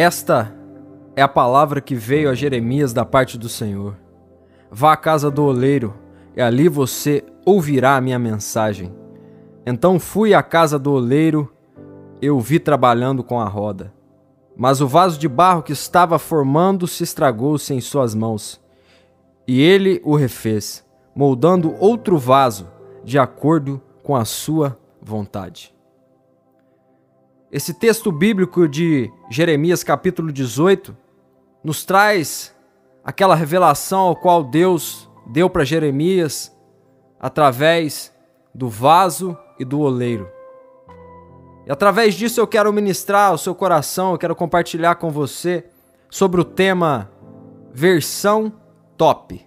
Esta é a palavra que veio a Jeremias da parte do Senhor. Vá à casa do oleiro, e ali você ouvirá a minha mensagem. Então fui à casa do oleiro, eu vi trabalhando com a roda. Mas o vaso de barro que estava formando se estragou-se em suas mãos. E ele o refez, moldando outro vaso, de acordo com a sua vontade. Esse texto bíblico de Jeremias, capítulo 18, nos traz aquela revelação ao qual Deus deu para Jeremias através do vaso e do oleiro. E através disso eu quero ministrar ao seu coração, eu quero compartilhar com você sobre o tema versão top.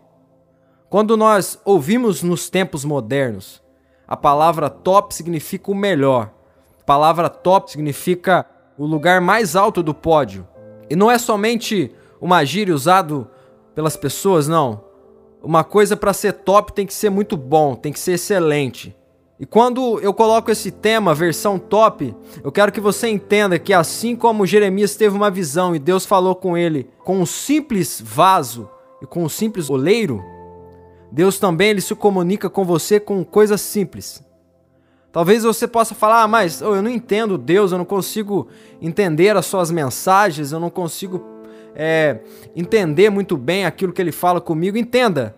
Quando nós ouvimos nos tempos modernos, a palavra top significa o melhor. A palavra top significa o lugar mais alto do pódio. E não é somente uma gíria usado pelas pessoas, não. Uma coisa para ser top tem que ser muito bom, tem que ser excelente. E quando eu coloco esse tema, versão top, eu quero que você entenda que assim como Jeremias teve uma visão e Deus falou com ele com um simples vaso e com um simples oleiro, Deus também ele se comunica com você com coisas simples. Talvez você possa falar, ah, mas oh, eu não entendo Deus, eu não consigo entender as suas mensagens, eu não consigo é, entender muito bem aquilo que ele fala comigo. Entenda,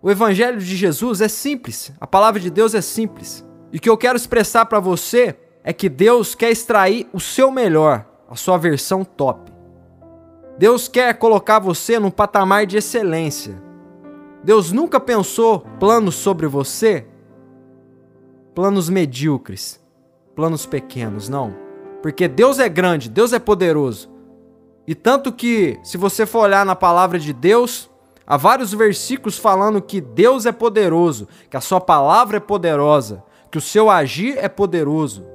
o Evangelho de Jesus é simples, a palavra de Deus é simples. E o que eu quero expressar para você é que Deus quer extrair o seu melhor, a sua versão top. Deus quer colocar você num patamar de excelência. Deus nunca pensou planos sobre você, planos medíocres, planos pequenos, não. Porque Deus é grande, Deus é poderoso. E tanto que, se você for olhar na palavra de Deus, Há vários versículos falando que Deus é poderoso, que a sua palavra é poderosa, que o seu agir é poderoso.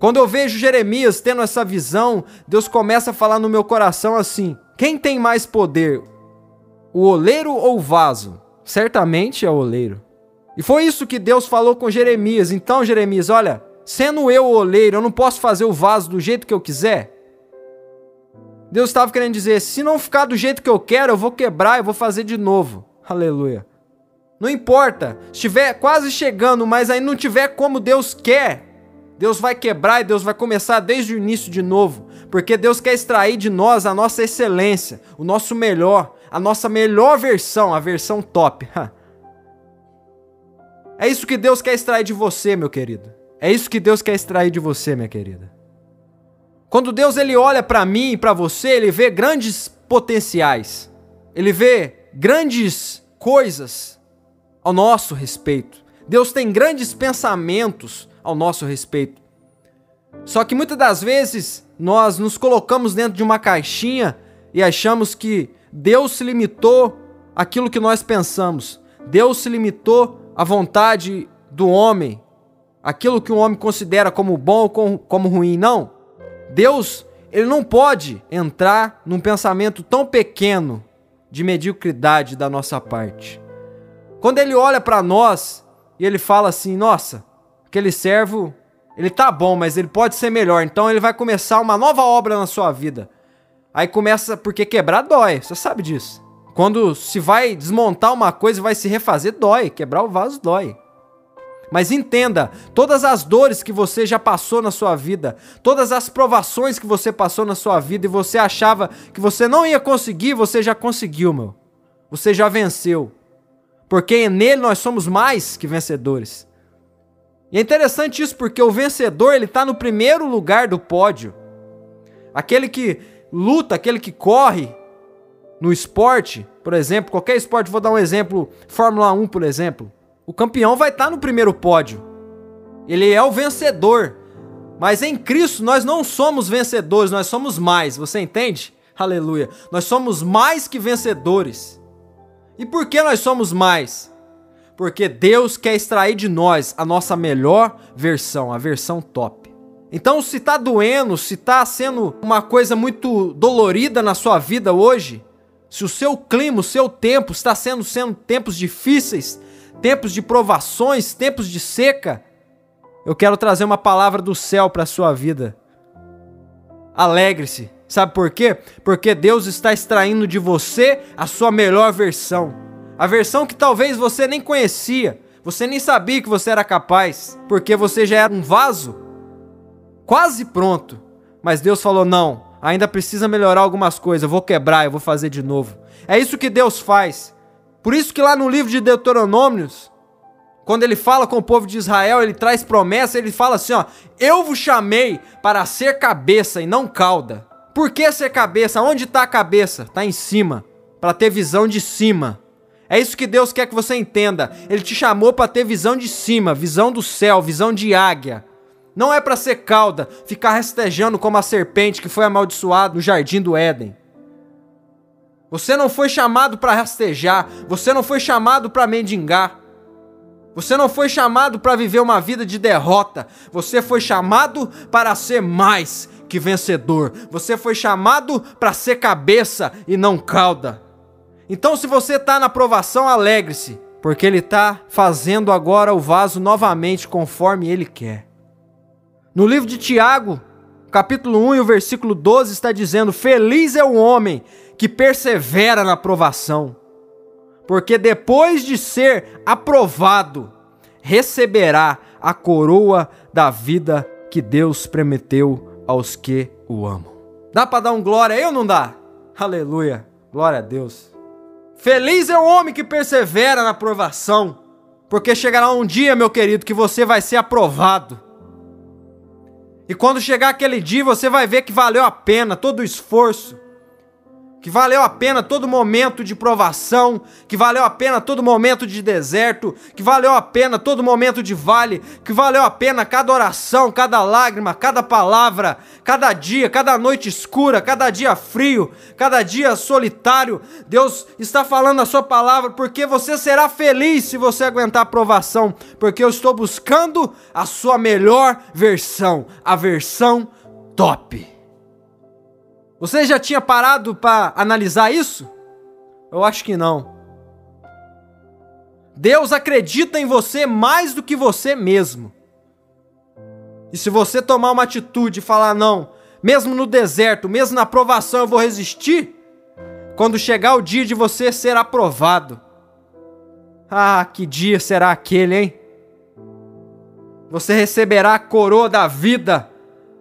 Quando eu vejo Jeremias tendo essa visão, Deus começa a falar no meu coração assim: quem tem mais poder, o oleiro ou o vaso? Certamente é o oleiro. E foi isso que Deus falou com Jeremias. Então, Jeremias, olha, sendo eu o oleiro, eu não posso fazer o vaso do jeito que eu quiser? Deus estava querendo dizer: se não ficar do jeito que eu quero, eu vou quebrar e vou fazer de novo. Aleluia. Não importa, estiver quase chegando, mas aí não tiver como Deus quer, Deus vai quebrar e Deus vai começar desde o início de novo, porque Deus quer extrair de nós a nossa excelência, o nosso melhor, a nossa melhor versão, a versão top. É isso que Deus quer extrair de você, meu querido. É isso que Deus quer extrair de você, minha querida. Quando Deus ele olha para mim e para você, ele vê grandes potenciais. Ele vê grandes coisas ao nosso respeito. Deus tem grandes pensamentos ao nosso respeito. Só que muitas das vezes nós nos colocamos dentro de uma caixinha e achamos que Deus se limitou àquilo que nós pensamos. Deus se limitou à vontade do homem, aquilo que o homem considera como bom ou como ruim. Não. Deus, ele não pode entrar num pensamento tão pequeno de mediocridade da nossa parte. Quando ele olha para nós e ele fala assim: "Nossa, aquele servo, ele tá bom, mas ele pode ser melhor". Então ele vai começar uma nova obra na sua vida. Aí começa porque quebrar dói, você sabe disso. Quando se vai desmontar uma coisa e vai se refazer dói, quebrar o vaso dói. Mas entenda, todas as dores que você já passou na sua vida, todas as provações que você passou na sua vida e você achava que você não ia conseguir, você já conseguiu, meu. Você já venceu. Porque nele nós somos mais que vencedores. E é interessante isso porque o vencedor, ele tá no primeiro lugar do pódio. Aquele que luta, aquele que corre no esporte, por exemplo, qualquer esporte, vou dar um exemplo, Fórmula 1, por exemplo. O campeão vai estar tá no primeiro pódio. Ele é o vencedor. Mas em Cristo nós não somos vencedores, nós somos mais. Você entende? Aleluia. Nós somos mais que vencedores. E por que nós somos mais? Porque Deus quer extrair de nós a nossa melhor versão, a versão top. Então, se tá doendo, se tá sendo uma coisa muito dolorida na sua vida hoje, se o seu clima, o seu tempo está sendo sendo tempos difíceis, tempos de provações, tempos de seca, eu quero trazer uma palavra do céu para a sua vida. Alegre-se, Sabe por quê? Porque Deus está extraindo de você a sua melhor versão. A versão que talvez você nem conhecia, você nem sabia que você era capaz, porque você já era um vaso quase pronto. Mas Deus falou: não, ainda precisa melhorar algumas coisas, eu vou quebrar, eu vou fazer de novo. É isso que Deus faz. Por isso que lá no livro de Deuteronômios, quando ele fala com o povo de Israel, ele traz promessa, ele fala assim, ó: "Eu vos chamei para ser cabeça e não cauda". Por que ser cabeça? Onde está a cabeça? Está em cima, para ter visão de cima. É isso que Deus quer que você entenda. Ele te chamou para ter visão de cima, visão do céu, visão de águia. Não é para ser cauda, ficar rastejando como a serpente que foi amaldiçoada no jardim do Éden. Você não foi chamado para rastejar, você não foi chamado para mendigar. Você não foi chamado para viver uma vida de derrota, você foi chamado para ser mais que vencedor. Você foi chamado para ser cabeça e não cauda. Então, se você está na provação, alegre-se, porque Ele está fazendo agora o vaso novamente conforme Ele quer. No livro de Tiago, capítulo 1 e o versículo 12 está dizendo: Feliz é o homem que persevera na provação, porque depois de ser aprovado, receberá a coroa da vida que Deus prometeu aos que o amam. Dá para dar um glória aí ou não dá? Aleluia. Glória a Deus. Feliz é o homem que persevera na provação, porque chegará um dia, meu querido, que você vai ser aprovado. E quando chegar aquele dia, você vai ver que valeu a pena todo o esforço, que valeu a pena todo momento de provação, que valeu a pena todo momento de deserto, que valeu a pena todo momento de vale, que valeu a pena cada oração, cada lágrima, cada palavra, cada dia, cada noite escura, cada dia frio, cada dia solitário. Deus está falando a sua palavra porque você será feliz se você aguentar a provação, porque eu estou buscando a sua melhor versão, a versão top. Você já tinha parado para analisar isso? Eu acho que não. Deus acredita em você mais do que você mesmo. E se você tomar uma atitude e falar não, mesmo no deserto, mesmo na provação eu vou resistir, quando chegar o dia de você ser aprovado. Ah, que dia será aquele, hein? Você receberá a coroa da vida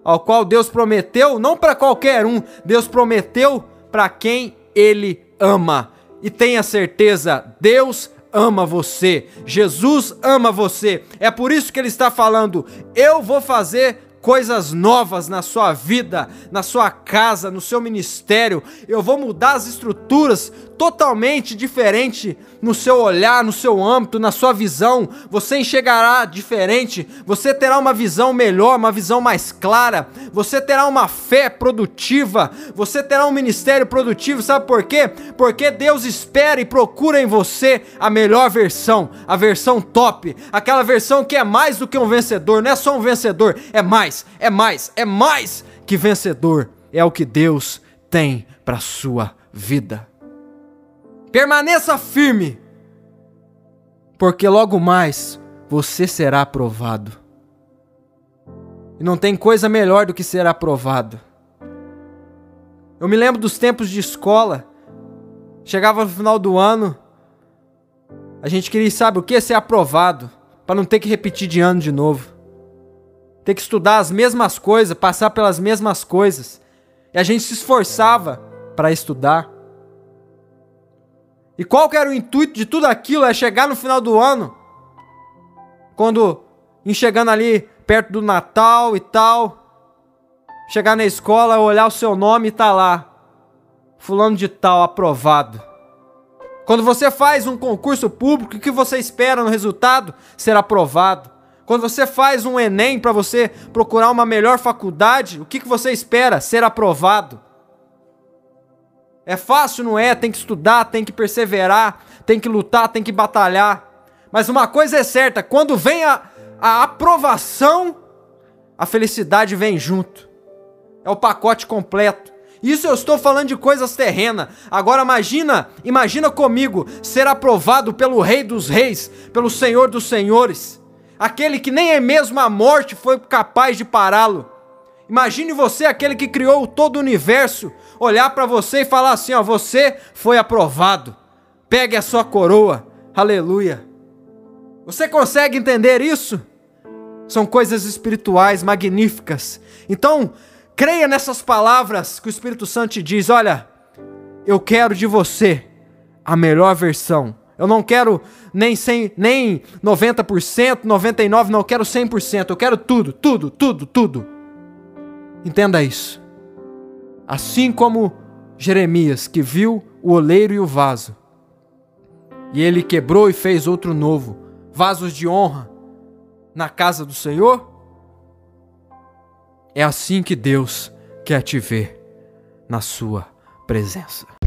ao qual Deus prometeu, não para qualquer um, Deus prometeu para quem ele ama. E tenha certeza, Deus ama você, Jesus ama você. É por isso que ele está falando: eu vou fazer coisas novas na sua vida, na sua casa, no seu ministério. Eu vou mudar as estruturas totalmente diferente no seu olhar, no seu âmbito, na sua visão. Você enxergará diferente, você terá uma visão melhor, uma visão mais clara. Você terá uma fé produtiva, você terá um ministério produtivo. Sabe por quê? Porque Deus espera e procura em você a melhor versão, a versão top, aquela versão que é mais do que um vencedor, não é só um vencedor, é mais, é mais, é mais que vencedor. É o que Deus tem para sua vida. Permaneça firme, porque logo mais você será aprovado. E não tem coisa melhor do que ser aprovado. Eu me lembro dos tempos de escola. Chegava no final do ano, a gente queria, sabe o que? Ser aprovado, para não ter que repetir de ano de novo. Ter que estudar as mesmas coisas, passar pelas mesmas coisas. E a gente se esforçava para estudar. E qual que era o intuito de tudo aquilo? É chegar no final do ano, quando enxergando ali perto do Natal e tal, chegar na escola, olhar o seu nome e tá lá, fulano de tal aprovado. Quando você faz um concurso público, o que você espera no resultado? Ser aprovado. Quando você faz um Enem para você procurar uma melhor faculdade, o que você espera? Ser aprovado. É fácil, não é? Tem que estudar, tem que perseverar, tem que lutar, tem que batalhar. Mas uma coisa é certa: quando vem a, a aprovação, a felicidade vem junto. É o pacote completo. Isso eu estou falando de coisas terrenas. Agora imagina, imagina comigo ser aprovado pelo Rei dos Reis, pelo Senhor dos Senhores, aquele que nem é mesmo a morte foi capaz de pará-lo. Imagine você, aquele que criou todo o universo, olhar para você e falar assim: ó, você foi aprovado. Pegue a sua coroa. Aleluia. Você consegue entender isso? São coisas espirituais magníficas. Então, creia nessas palavras que o Espírito Santo te diz: olha, eu quero de você a melhor versão. Eu não quero nem 100, nem 90%, 99%, não, eu quero 100%. Eu quero tudo, tudo, tudo, tudo. Entenda isso. Assim como Jeremias, que viu o oleiro e o vaso, e ele quebrou e fez outro novo, vasos de honra na casa do Senhor, é assim que Deus quer te ver na sua presença.